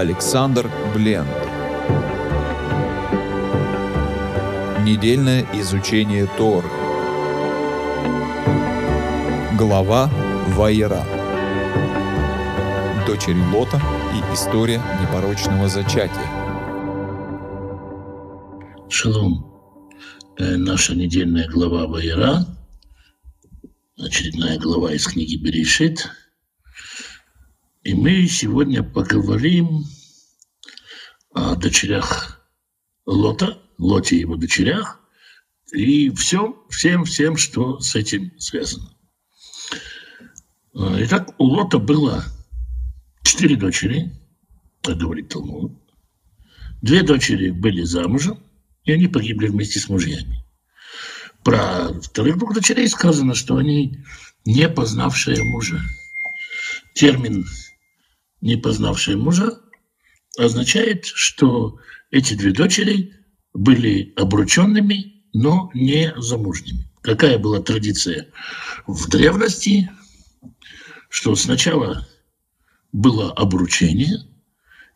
Александр Бленд. Недельное изучение Тор. Глава Вайера. Дочери Лота и история непорочного зачатия. Шалом. Э, наша недельная глава Вайера. Очередная глава из книги Берешит. И мы сегодня поговорим о дочерях Лота, Лоте и его дочерях, и всем, всем, всем, что с этим связано. Итак, у Лота было четыре дочери, как говорит Талмуд. Две дочери были замужем, и они погибли вместе с мужьями. Про вторых двух дочерей сказано, что они не познавшие мужа. Термин не познавшие мужа, означает, что эти две дочери были обрученными, но не замужними. Какая была традиция в древности, что сначала было обручение,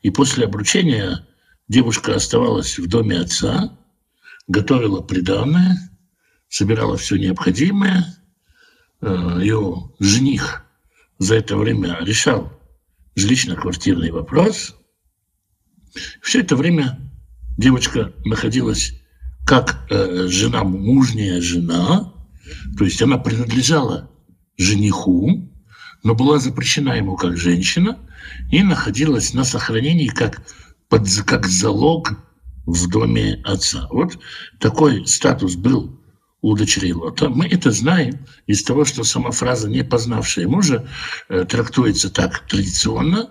и после обручения девушка оставалась в доме отца, готовила приданное, собирала все необходимое. Э, Ее жених за это время решал жилищно-квартирный вопрос. Все это время девочка находилась как э, жена, мужняя жена, то есть она принадлежала жениху, но была запрещена ему как женщина и находилась на сохранении как, под, как залог в доме отца. Вот такой статус был у дочерей Лота. Мы это знаем из того, что сама фраза «не познавшая мужа» э, трактуется так традиционно.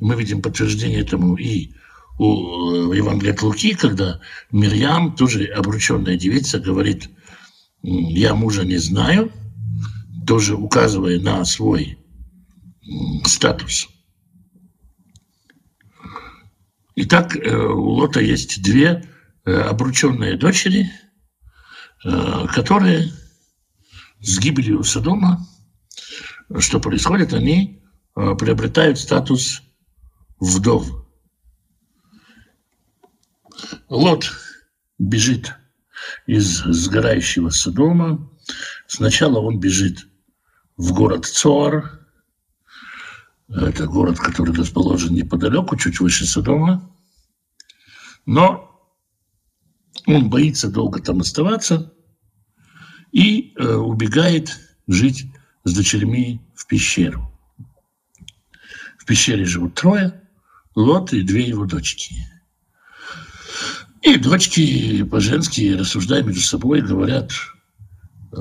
Мы видим подтверждение этому и у Евангелия от Луки, когда Мирьям, тоже обрученная девица, говорит «я мужа не знаю», тоже указывая на свой статус. Итак, э, у Лота есть две э, обрученные дочери – Э, которые с гибелью Содома, что происходит, они э, приобретают статус вдов. Лот бежит из сгорающего Содома. Сначала он бежит в город Цор. Это город, который расположен неподалеку, чуть выше Содома. Но он боится долго там оставаться и э, убегает жить с дочерьми в пещеру. В пещере живут трое, Лот и две его дочки. И дочки по-женски, рассуждая между собой, говорят, э,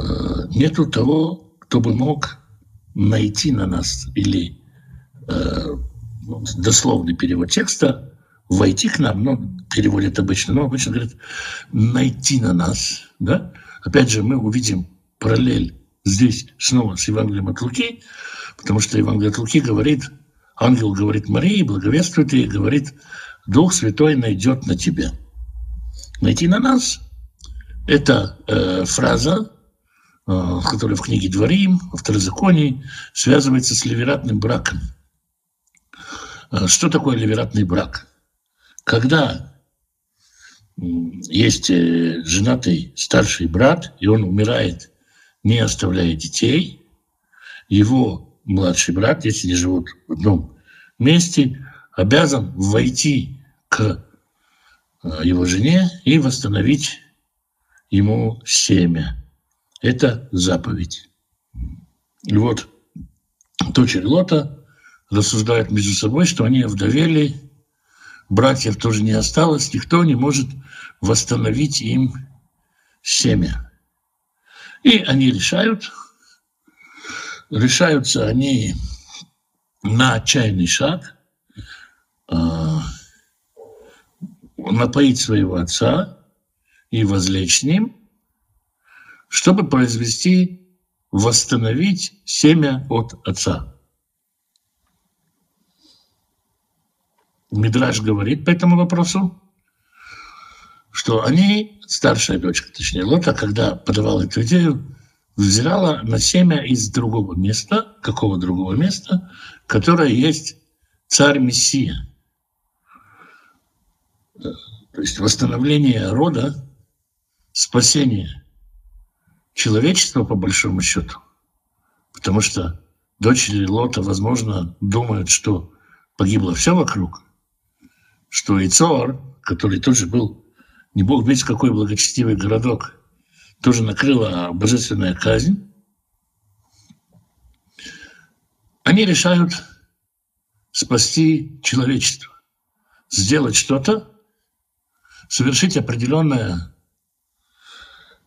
нету того, кто бы мог найти на нас, или э, дословный перевод текста, войти к нам, ну, переводят обычно, но обычно говорят, найти на нас, да? Опять же, мы увидим параллель здесь снова с Евангелием от Луки, потому что Евангелие от Луки говорит, ангел говорит Марии, благовествует ей, говорит, Дух Святой найдет на тебя. Найти на нас – это э, фраза, э, которая в книге «Дворим», во Второзаконии, связывается с ливератным браком. Э, что такое ливератный брак? Когда есть э, женатый старший брат, и он умирает, не оставляя детей, его младший брат, если они живут в одном месте, обязан войти к э, его жене и восстановить ему семя. Это заповедь. И вот дочери Лота рассуждают между собой, что они овдовели, братьев тоже не осталось, никто не может восстановить им семя. И они решают, решаются они на отчаянный шаг, э, напоить своего отца и возлечь с ним, чтобы произвести, восстановить семя от отца. Мидраж говорит по этому вопросу, что они, старшая дочка, точнее Лота, когда подавала эту идею, взирала на семя из другого места, какого другого места, которое есть царь Мессия. то есть восстановление рода, спасение человечества, по большому счету. Потому что дочери Лота, возможно, думают, что погибло все вокруг, что Ицор, который тоже был, не бог весь какой благочестивый городок, тоже накрыла божественная казнь, они решают спасти человечество, сделать что-то, совершить определенное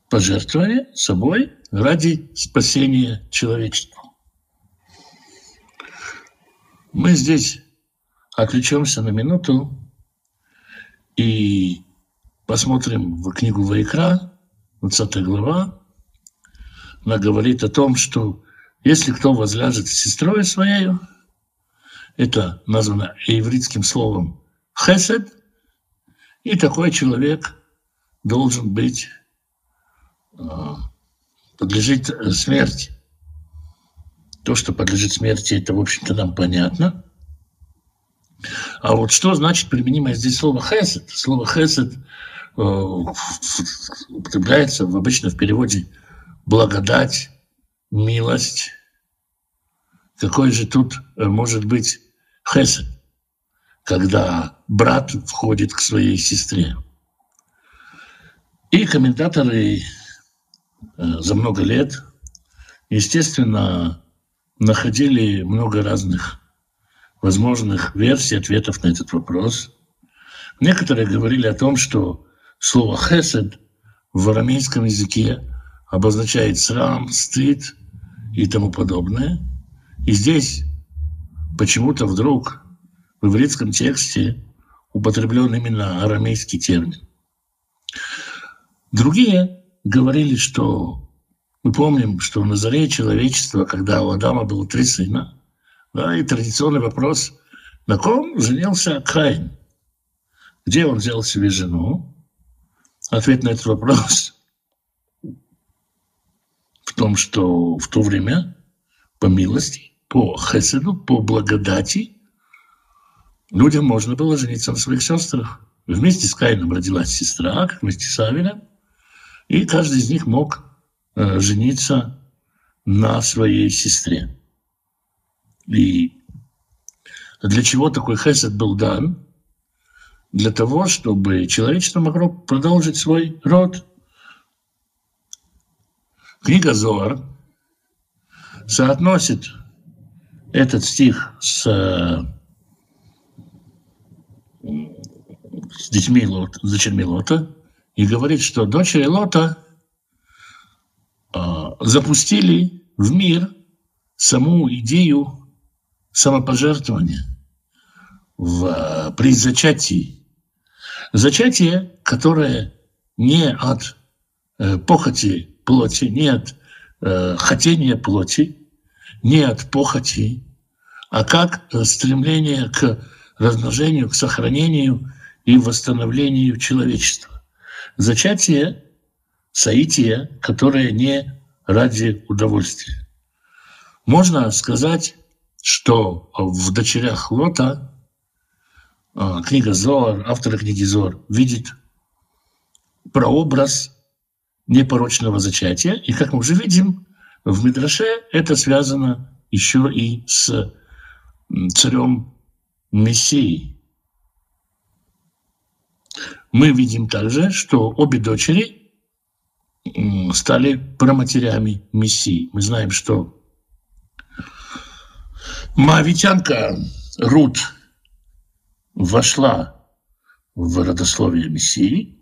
пожертвование собой ради спасения человечества. Мы здесь отвлечемся на минуту и посмотрим в книгу Вайкра, 20 глава. Она говорит о том, что если кто возляжет с сестрой своей, это названо ивритским словом хесед, и такой человек должен быть, а, подлежит смерти. То, что подлежит смерти, это, в общем-то, нам понятно. А вот что значит применимое здесь слово хесед? Слово хесед э, употребляется обычно в переводе благодать, милость. Какой же тут э, может быть хесед, когда брат входит к своей сестре? И комментаторы э, за много лет, естественно, находили много разных возможных версий ответов на этот вопрос. Некоторые говорили о том, что слово «хесед» в арамейском языке обозначает срам, стыд и тому подобное. И здесь почему-то вдруг в ивритском тексте употреблен именно арамейский термин. Другие говорили, что мы помним, что на заре человечества, когда у Адама было три сына, да, и традиционный вопрос, на ком женился Каин? Где он взял себе жену? Ответ на этот вопрос в том, что в то время по милости, по хеседу, по благодати людям можно было жениться на своих сестрах. Вместе с Каином родилась сестра, вместе с Авелем, и каждый из них мог э, жениться на своей сестре. И для чего такой хесед был дан? Для того, чтобы человечество могло продолжить свой род. Книга Зоар соотносит этот стих с, с детьми Лота, с дочерьми Лота и говорит, что дочери Лота э, запустили в мир саму идею самопожертвование в, при зачатии. Зачатие, которое не от э, похоти плоти, не от э, хотения плоти, не от похоти, а как стремление к размножению, к сохранению и восстановлению человечества. Зачатие, соитие, которое не ради удовольствия. Можно сказать, что в «Дочерях Лота» а, книга Зоар, автора книги Зоар, видит прообраз непорочного зачатия. И, как мы уже видим, в Мидраше это связано еще и с царем Мессией. Мы видим также, что обе дочери стали проматерями Мессии. Мы знаем, что Моавитянка Рут вошла в родословие Мессии.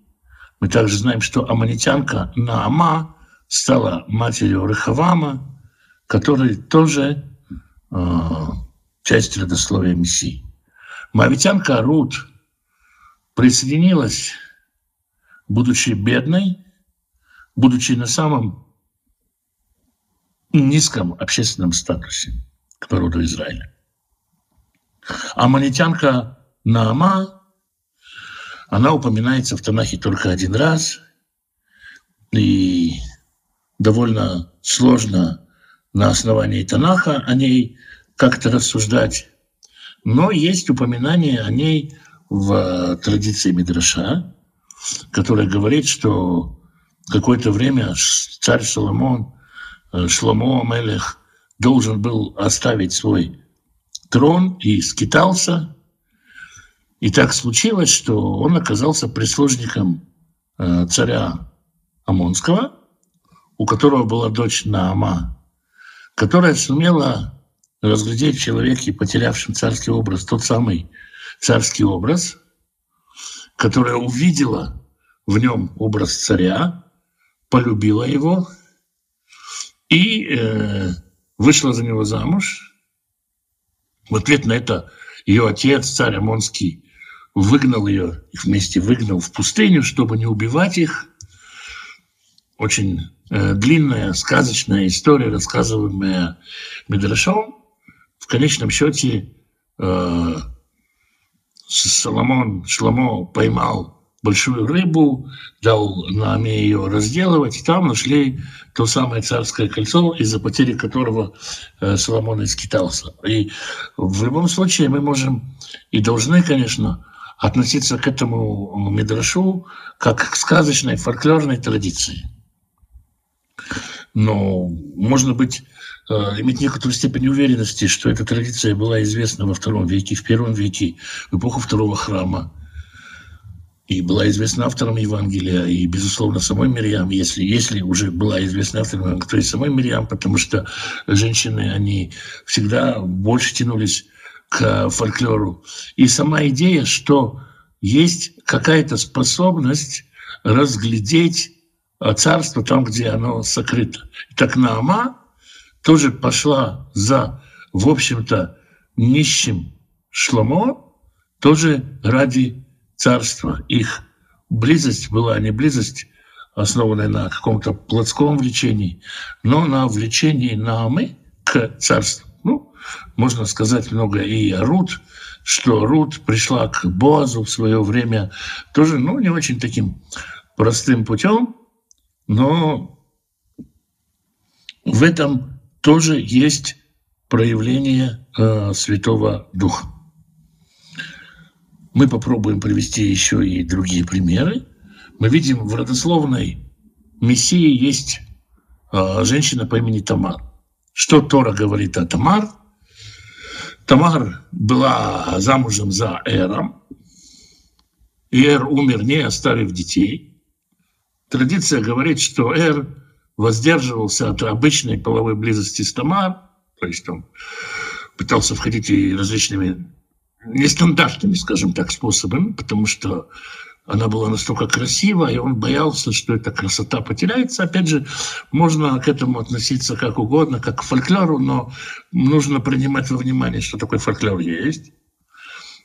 Мы также знаем, что аманитянка Наама стала матерью Рахавама, который тоже э, часть родословия Мессии. Моавитянка Рут присоединилась, будучи бедной, будучи на самом низком общественном статусе к народу Израиля. А манитянка Наама, она упоминается в Танахе только один раз, и довольно сложно на основании Танаха о ней как-то рассуждать. Но есть упоминание о ней в традиции Мидраша, которая говорит, что какое-то время царь Соломон, э, Шломо Амелех, должен был оставить свой трон и скитался. И так случилось, что он оказался прислужником э, царя Амонского, у которого была дочь Наама, которая сумела разглядеть в человеке, потерявшем царский образ, тот самый царский образ, которая увидела в нем образ царя, полюбила его и э, вышла за него замуж. В ответ на это ее отец, царь Амонский, выгнал ее, их вместе выгнал в пустыню, чтобы не убивать их. Очень э, длинная, сказочная история, рассказываемая Медрашом. В конечном счете э, Соломон, Шломо поймал большую рыбу, дал Нааме ее разделывать, там нашли то самое царское кольцо, из-за потери которого э, Соломон и скитался. И в любом случае мы можем и должны, конечно, относиться к этому мидрашу как к сказочной фольклорной традиции. Но можно быть Э, иметь некоторую степень уверенности, что эта традиция была известна во втором веке, в первом веке, в эпоху второго храма, и была известна автором Евангелия, и, безусловно, самой Мирьям, если, если уже была известна автором то и самой Мирьям, потому что женщины, они всегда больше тянулись к фольклору. И сама идея, что есть какая-то способность разглядеть царство там, где оно сокрыто. Так Наама, тоже пошла за, в общем-то, нищим Шломо, тоже ради царства. Их близость была не близость, основанная на каком-то плотском влечении, но на влечении Наамы к царству. Ну, можно сказать много и о Рут, что Рут пришла к Боазу в свое время тоже, ну, не очень таким простым путем, но в этом тоже есть проявление э, Святого Духа. Мы попробуем привести еще и другие примеры. Мы видим в родословной Мессии есть э, женщина по имени Тамар. Что Тора говорит о Тамар? Тамар была замужем за Эром. И Эр умер, не оставив детей. Традиция говорит, что Эр воздерживался от обычной половой близости с Тамар, то есть он пытался входить и различными нестандартными, скажем так, способами, потому что она была настолько красива, и он боялся, что эта красота потеряется. Опять же, можно к этому относиться как угодно, как к фольклору, но нужно принимать во внимание, что такой фольклор есть.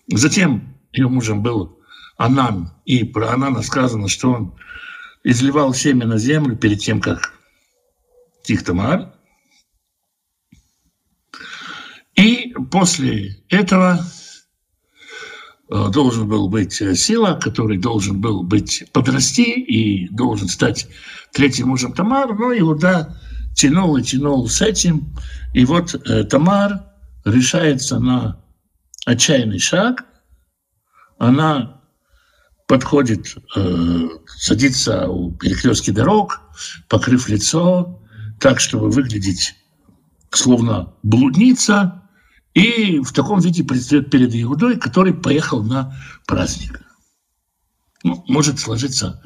Затем ее мужем был Анан, и про Анана сказано, что он изливал семя на землю перед тем, как Тихтамар. И после этого должен был быть э, сила, который должен был быть подрасти и должен стать третьим мужем Тамар, но Иуда тянул и тянул с этим. И вот э, Тамар решается на отчаянный шаг. Она подходит, э, садится у перекрестки дорог, покрыв лицо, так, чтобы выглядеть словно блудница, и в таком виде предстает перед Иудой, который поехал на праздник. Ну, может сложиться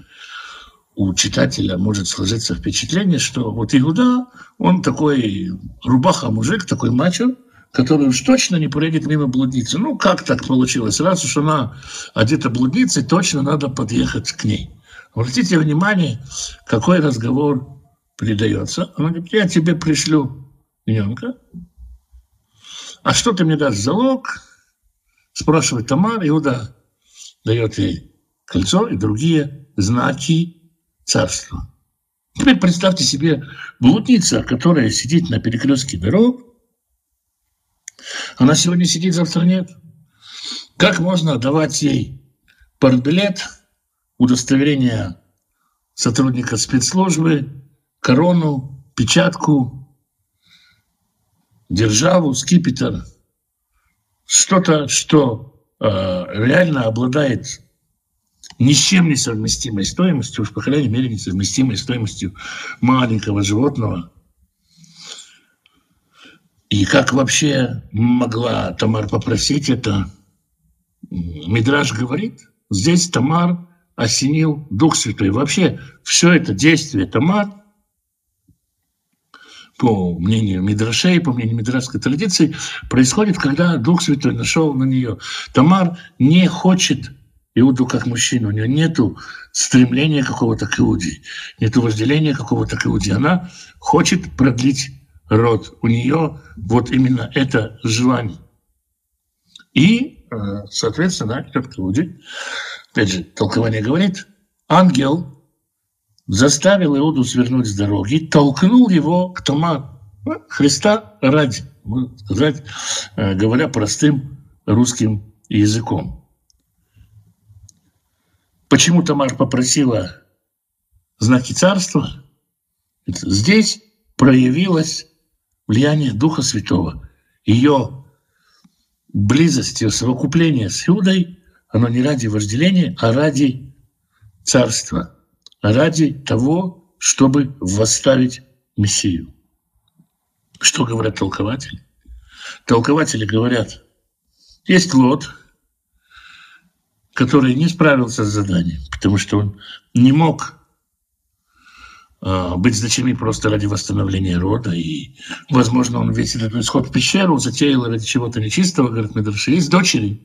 у читателя, может сложиться впечатление, что вот Иуда, он такой рубаха-мужик, такой мачо, который уж точно не проедет мимо блудницы. Ну, как так получилось? Раз уж она одета блудницей, точно надо подъехать к ней. Обратите внимание, какой разговор передается. Она говорит, я тебе пришлю ягненка. А что ты мне дашь залог? Спрашивает Тамар, Иуда дает ей кольцо и другие знаки царства. Теперь представьте себе блудница, которая сидит на перекрестке дорог. Она сегодня сидит, завтра нет. Как можно давать ей партбилет, удостоверение сотрудника спецслужбы, корону, печатку, державу, скипетр, что-то, что э, реально обладает ни с чем не совместимой стоимостью, уж по крайней мере несовместимой стоимостью маленького животного. И как вообще могла Тамар попросить это? Мидраж говорит, здесь Тамар осенил Дух Святой. Вообще все это действие Тамар, по мнению Мидрашей, по мнению мидрашской традиции, происходит, когда Дух Святой нашел на нее. Тамар не хочет Иуду как мужчину, у нее нет стремления какого-то к Иуде, нет вожделения какого-то к Иуде. Она хочет продлить род. У нее вот именно это желание. И, э, соответственно, идет к Иуде. Опять же, толкование говорит, ангел заставил Иуду свернуть с дороги, толкнул его к Тома ну, Христа ради, сказать, э, говоря простым русским языком. Почему Тамар попросила знаки царства? Здесь проявилось влияние Духа Святого. Ее близость, ее совокупление с Иудой, оно не ради вожделения, а ради царства, ради того, чтобы восставить Мессию. Что говорят толкователи? Толкователи говорят, есть Лот, который не справился с заданием, потому что он не мог э, быть дочерьми просто ради восстановления рода. И, возможно, он весь этот исход в пещеру затеял ради чего-то нечистого, говорит Медраши. Есть дочери,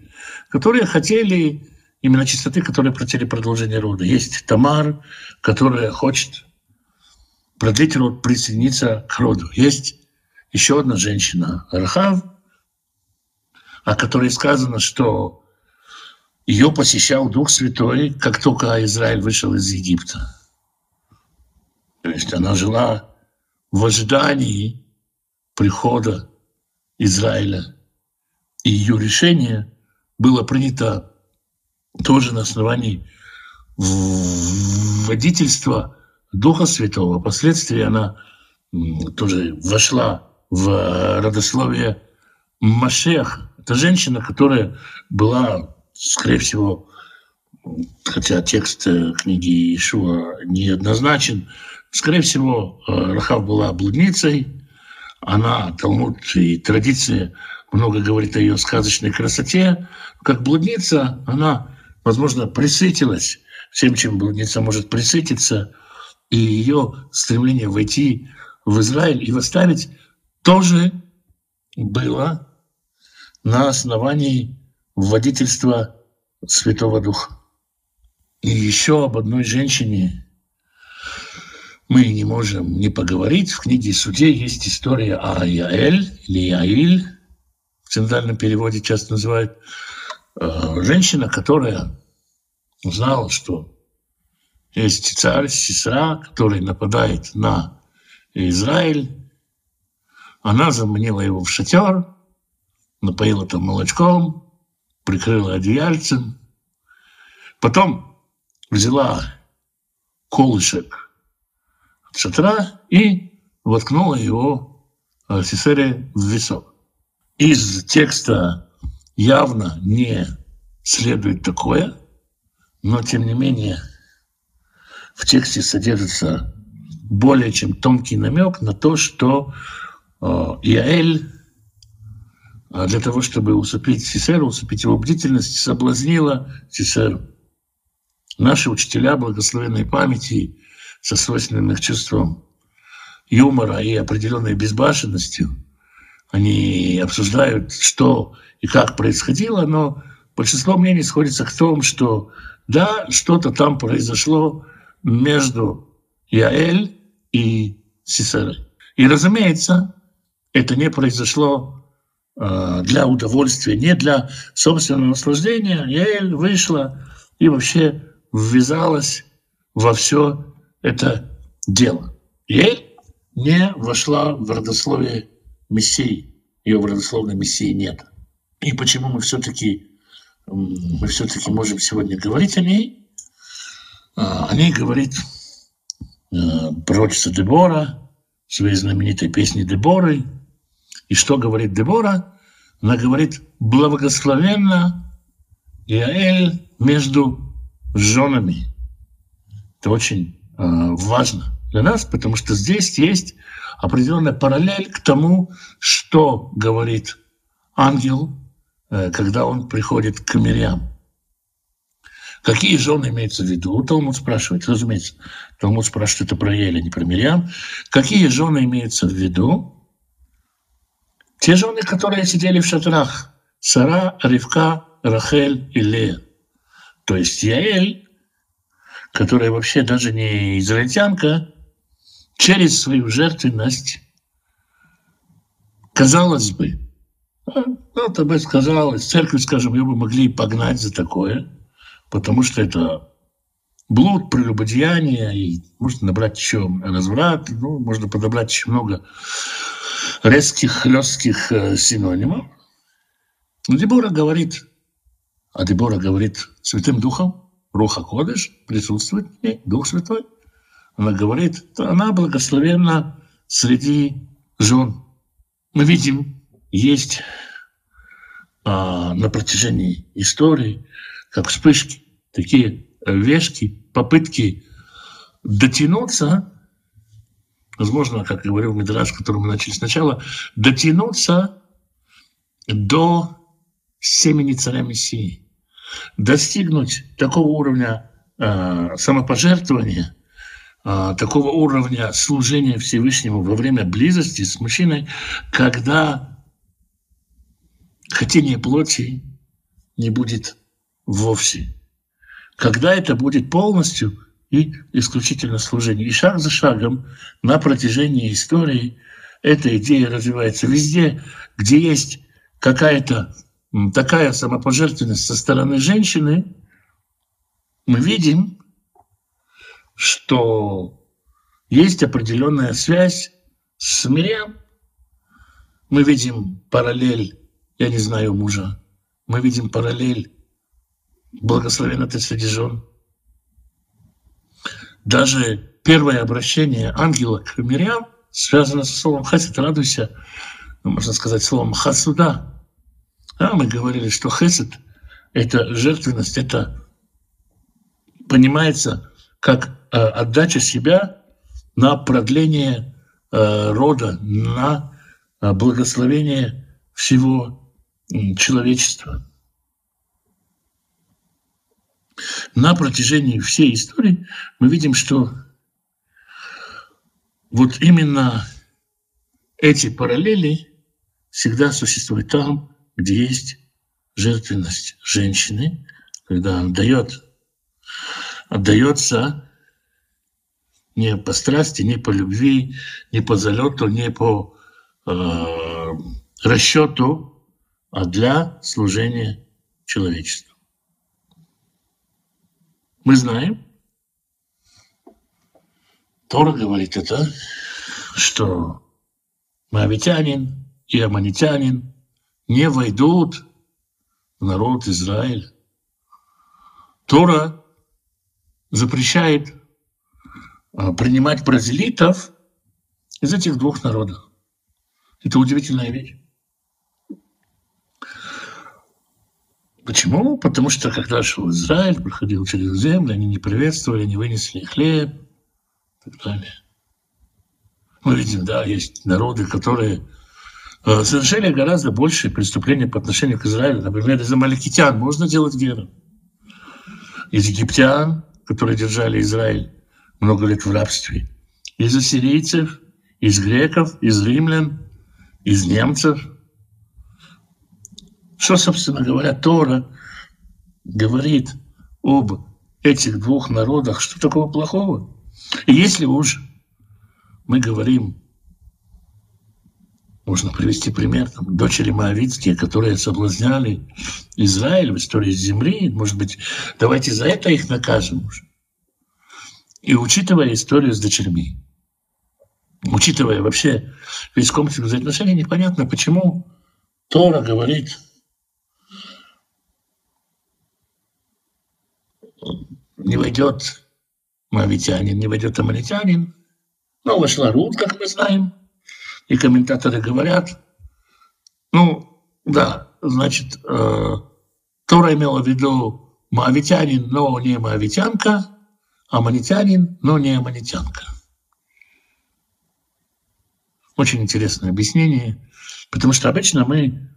которые хотели именно чистоты, которые хотели продолжение рода. Есть Тамар, которая хочет продлить род, присоединиться к роду. Есть еще одна женщина, Рахав, о которой сказано, что ее посещал Дух Святой, как только Израиль вышел из Египта. То есть она жила в ожидании прихода Израиля. И ее решение было принято тоже на основании водительства Духа Святого. Впоследствии она тоже вошла в родословие Машех. Это женщина, которая была скорее всего, хотя текст э, книги Ишуа неоднозначен, скорее всего, э, Рахав была блудницей, она, Талмуд и традиции много говорит о ее сказочной красоте. Как блудница она, возможно, присытилась всем, чем блудница может присытиться, и ее стремление войти в Израиль и восставить тоже было на основании водительства Святого Духа. И еще об одной женщине мы не можем не поговорить. В книге «Суде» есть история о Яэль или Яиль, в центральном переводе часто называют, женщина, которая знала, что есть царь Сесра, который нападает на Израиль. Она заманила его в шатер, напоила там молочком, прикрыла одеяльцем, потом взяла колышек от шатра и воткнула его Сесере в висок. Из текста явно не следует такое, но тем не менее в тексте содержится более чем тонкий намек на то, что э, Иаэль а для того, чтобы усыпить Сесеру, усыпить его бдительность, соблазнила Сесеру. Наши учителя благословенной памяти со свойственным их чувством юмора и определенной безбашенностью, они обсуждают, что и как происходило, но большинство мнений сходится к тому, что да, что-то там произошло между Яэль и Сесерой. И, разумеется, это не произошло Э, для удовольствия, не для собственного наслаждения, Яэль вышла и вообще ввязалась во все это дело. Яэль не вошла в родословие Мессии. Ее в родословной Мессии нет. И почему мы все-таки мы все-таки можем сегодня говорить о ней? Э, о ней говорит э, пророчица Дебора своей знаменитой песне Деборы – и что говорит Дебора? Она говорит, благословенно Яэль между женами. Это очень э, важно для нас, потому что здесь есть определенная параллель к тому, что говорит ангел, э, когда он приходит к Мирьям. Какие жены имеются в виду? Талмуд спрашивает, разумеется. Талмуд спрашивает это про Еля, не про Мирьям. Какие жены имеются в виду? Те жены, которые сидели в шатрах. Сара, Ривка, Рахель и Лея. То есть Яэль, которая вообще даже не израильтянка, через свою жертвенность, казалось бы, ну, это бы сказалось, церковь, скажем, ее бы могли погнать за такое, потому что это блуд, прелюбодеяние, и можно набрать еще разврат, ну, можно подобрать еще много резких, хлестких э, синонимов. Но Дебора говорит, а Дебора говорит Святым Духом, Руха Кодыш, присутствует ней, Дух Святой. Она говорит, она благословенна среди жен. Мы видим, есть а, на протяжении истории, как вспышки, такие вешки, попытки дотянуться, возможно, как говорил Мидраш, с которым мы начали сначала, дотянуться до семени царя Мессии, достигнуть такого уровня э, самопожертвования, такого уровня служения Всевышнему во время близости с мужчиной, когда хотение плоти не будет вовсе. Когда это будет полностью и исключительно служение. И шаг за шагом на протяжении истории эта идея развивается везде, где есть какая-то такая самопожертвенность со стороны женщины, мы видим, что есть определенная связь с Мирьям. Мы видим параллель, я не знаю мужа, мы видим параллель благословен ты среди жен. Даже первое обращение ангела к Мирьям связано со словом «хесед», радуйся, ну, можно сказать, словом «хасуда», а мы говорили, что хесед – это жертвенность, это понимается как э, отдача себя на продление э, рода, на э, благословение всего э, человечества. На протяжении всей истории мы видим, что вот именно эти параллели всегда существуют там, где есть жертвенность женщины, когда она дает, отдается не по страсти, не по любви, не по залету, не по э, расчету, а для служения человечеству. Мы знаем, Тора говорит это, что моавитянин и аманитянин не войдут в народ Израиль. Тора запрещает а, принимать бразилитов из этих двух народов. Это удивительная вещь. Почему? Потому что когда шел Израиль, проходил через землю, они не приветствовали, не вынесли хлеб и так далее. Мы видим, да, есть народы, которые Э, совершили гораздо большие преступления по отношению к Израилю. Например, из амаликитян можно делать геру. Из египтян, которые держали Израиль много лет в рабстве. Из ассирийцев, из греков, из римлян, из немцев. Что, собственно говоря, Тора говорит об этих двух народах, что такого плохого? И если уж мы говорим можно привести пример, там, дочери Моавицкие, которые соблазняли Израиль в истории земли. Может быть, давайте за это их накажем уже. И учитывая историю с дочерьми, учитывая вообще весь комплекс взаимоотношений, непонятно, почему Тора говорит, не войдет моавитянин, не войдет амалитянин, но вошла Рут, как мы знаем – и комментаторы говорят, ну, да, значит, э, Тора имела в виду маавитянин, но не маавитянка, аманитянин, но не аманитянка. Очень интересное объяснение, потому что обычно мы,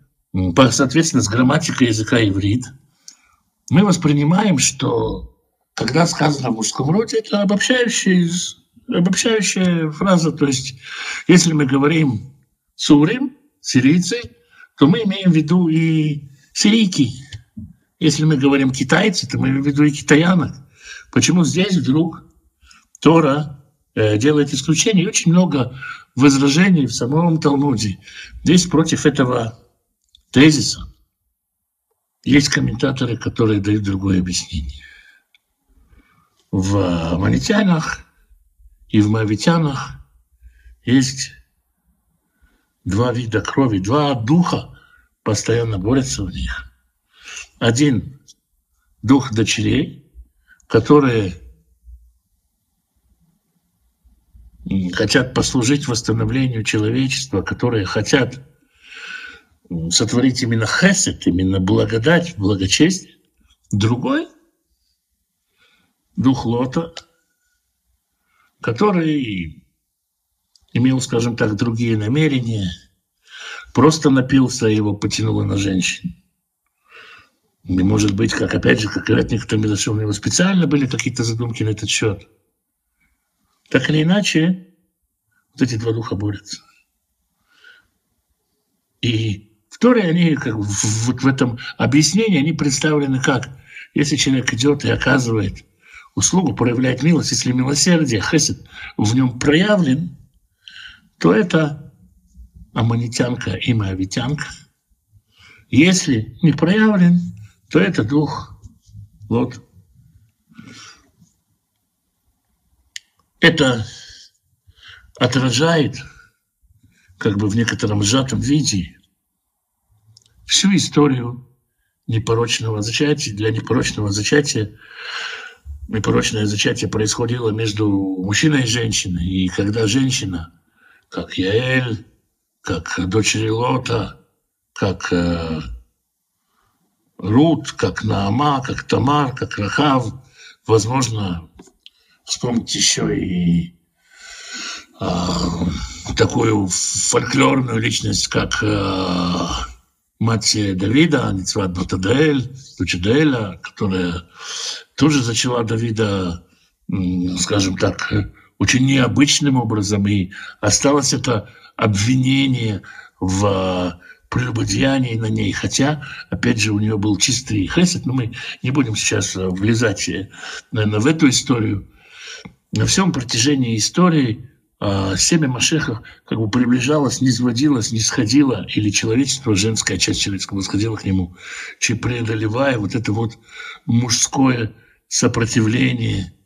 соответственно, с грамматикой языка иврит, мы воспринимаем, что когда сказано в мужском роде, это обобщающая, обобщающая фраза. То есть, если мы говорим сурим, сирийцы, то мы имеем в виду и сирийки. Если мы говорим китайцы, то мы имеем в виду и китаянок. Почему здесь вдруг Тора э, делает исключение? И очень много возражений в самом Талмуде. Здесь против этого тезиса есть комментаторы, которые дают другое объяснение. В манитянах и в мавитянах есть два вида крови, два духа постоянно борются в них. Один дух дочерей, которые хотят послужить восстановлению человечества, которые хотят сотворить именно хесед, именно благодать, благочестие. Другой – дух Лота, который имел, скажем так, другие намерения, просто напился, его потянуло на женщин. И, может быть, как опять же, как говорят некоторые милости, у него специально были какие-то задумки на этот счет. Так или иначе, вот эти два духа борются. И в они, как вот в этом объяснении, они представлены как, если человек идет и оказывает услугу, проявляет милость, если милосердие, хесед в нем проявлен, то это аманитянка и моавитянка. Если не проявлен, то это дух. Вот. Это отражает, как бы в некотором сжатом виде, всю историю непорочного зачатия. Для непорочного зачатия непорочное зачатие происходило между мужчиной и женщиной. И когда женщина как Яэль, как дочери Лота, как э, Рут, как Наама, как Тамар, как Рахав. Возможно, вспомнить еще и э, такую фольклорную личность, как э, мать Давида, Ницват Батадаэль, дочь Даэля, которая тоже зачала Давида, скажем так, очень необычным образом, и осталось это обвинение в прелюбодеянии на ней, хотя, опять же, у нее был чистый хесед, но мы не будем сейчас влезать, наверное, в эту историю. На всем протяжении истории а, семя Машеха как бы приближалось, не сводилось, не сходило, или человечество, женская часть человеческого сходила к нему, преодолевая вот это вот мужское сопротивление –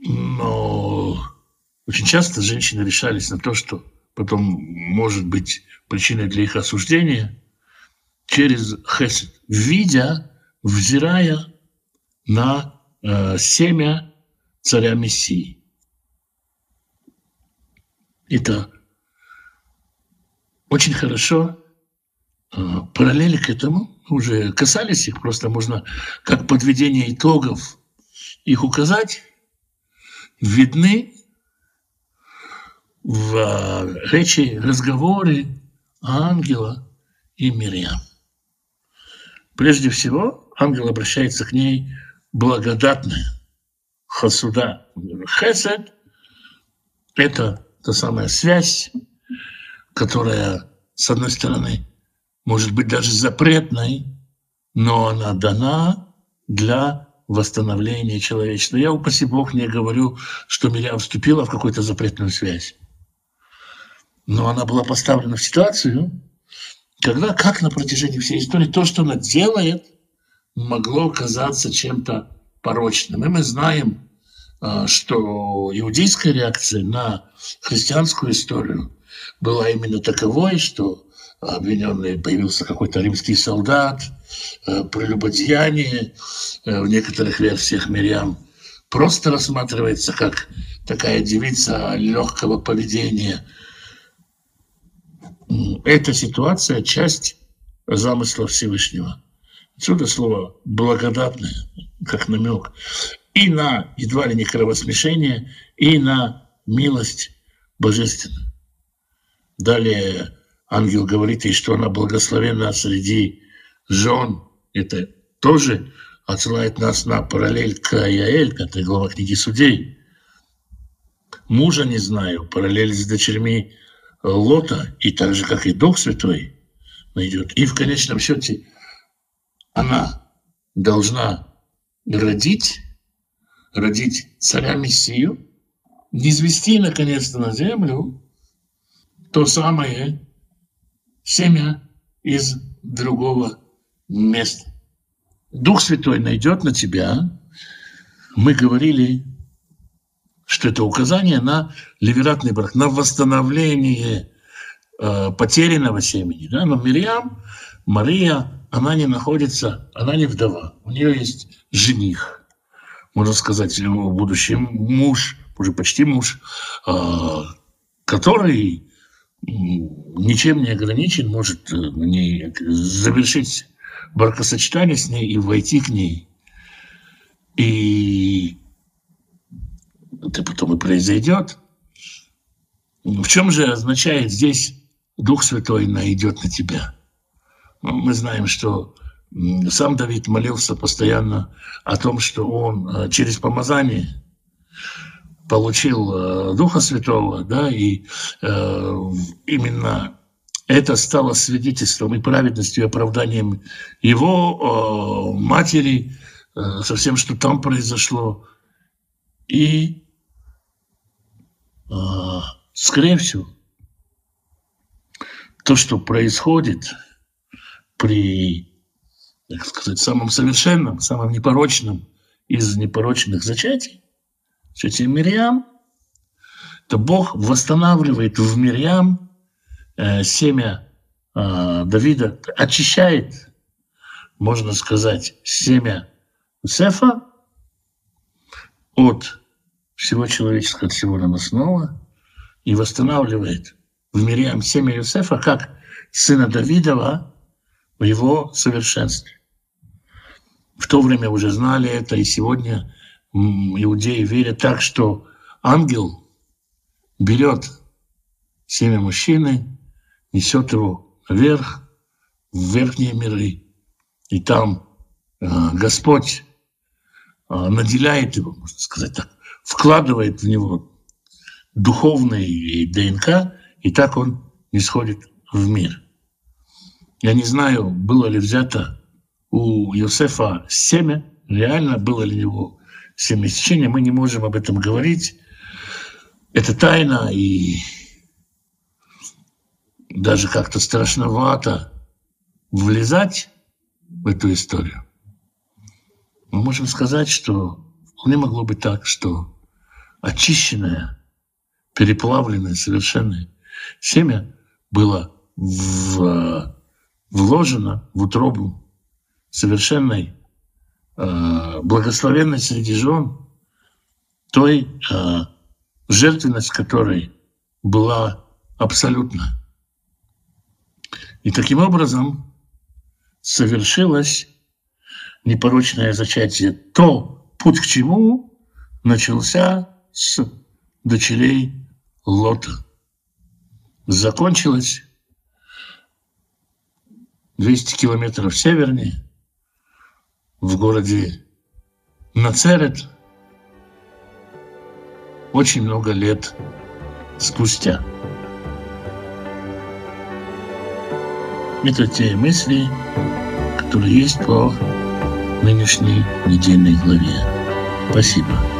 но очень часто женщины решались на то, что потом может быть причиной для их осуждения через хесед, видя, взирая на э, семя царя Мессии. Это очень хорошо. Э, параллели к этому уже касались их, просто можно как подведение итогов их указать видны в э, речи, разговоре ангела и Мирьям. Прежде всего, ангел обращается к ней благодатная, хасуда. Хесед – это та самая связь, которая, с одной стороны, может быть даже запретной, но она дана для восстановления человечества. Я, упаси Бог, не говорю, что Мирям вступила в какую-то запретную связь. Но она была поставлена в ситуацию, когда, как на протяжении всей истории, то, что она делает, могло казаться чем-то порочным. И мы знаем, а, что иудейская реакция на христианскую историю была именно таковой, что обвиненный появился какой-то римский солдат, э, прелюбодеяние э, в некоторых версиях Мирьям просто рассматривается как такая девица легкого поведения. Эта ситуация – часть замысла Всевышнего. Отсюда слово «благодатное», как намек, и на едва ли не кровосмешение, и на милость божественную. Далее ангел говорит ей, что она благословена среди жен. Это тоже отсылает нас на параллель к Яэль, это глава книги судей. Мужа не знаю, параллель с дочерьми Лота, и так же, как и Дух Святой найдет. И в конечном счете она должна родить, родить царя Мессию, низвести наконец-то на землю то самое семя из другого места. Дух Святой найдет на тебя. Мы говорили, что это указание на ливератный брак, на восстановление э, потерянного семени. Да? Но Мирьям, Мария, она не находится, она не вдова. У нее есть жених, можно сказать, будущий муж, уже почти муж, э, который ничем не ограничен, может э, не завершить бракосочетание с ней и войти к ней. И это потом и произойдет. В чем же означает здесь Дух Святой найдет на тебя? Ну, мы знаем, что сам Давид молился постоянно о том, что он э, через помазание получил э, Духа Святого, да, и э, именно это стало свидетельством и праведностью, и оправданием его э, матери, э, со всем, что там произошло. И, э, скорее всего, то, что происходит при, так сказать, самом совершенном, самом непорочном из непорочных зачатий, тетя Мирьям, то Бог восстанавливает в Мирьям Э, семя э, Давида очищает, можно сказать, семя Сефа от всего человеческого, от всего наносного и восстанавливает в Мириам семя Юсефа как сына Давидова в его совершенстве. В то время уже знали это, и сегодня иудеи верят так, что ангел берет семя мужчины, несет его вверх, в верхние миры. И там э, Господь э, наделяет его, можно сказать так, вкладывает в него духовный ДНК, и так он не сходит в мир. Я не знаю, было ли взято у Иосифа семя, реально было ли у него семя сечения, мы не можем об этом говорить. Это тайна, и даже как-то страшновато влезать в эту историю. Мы можем сказать, что вполне могло быть так, что очищенное, переплавленное, совершенное семя было в, вложено в утробу совершенной благословенной среди жен, той э, жертвенность которой была абсолютна. И таким образом совершилось непорочное зачатие. То, путь к чему начался с дочерей Лота. Закончилось 200 километров севернее, в городе Нацерет, очень много лет спустя. Это те мысли, которые есть по нынешней недельной главе. Спасибо.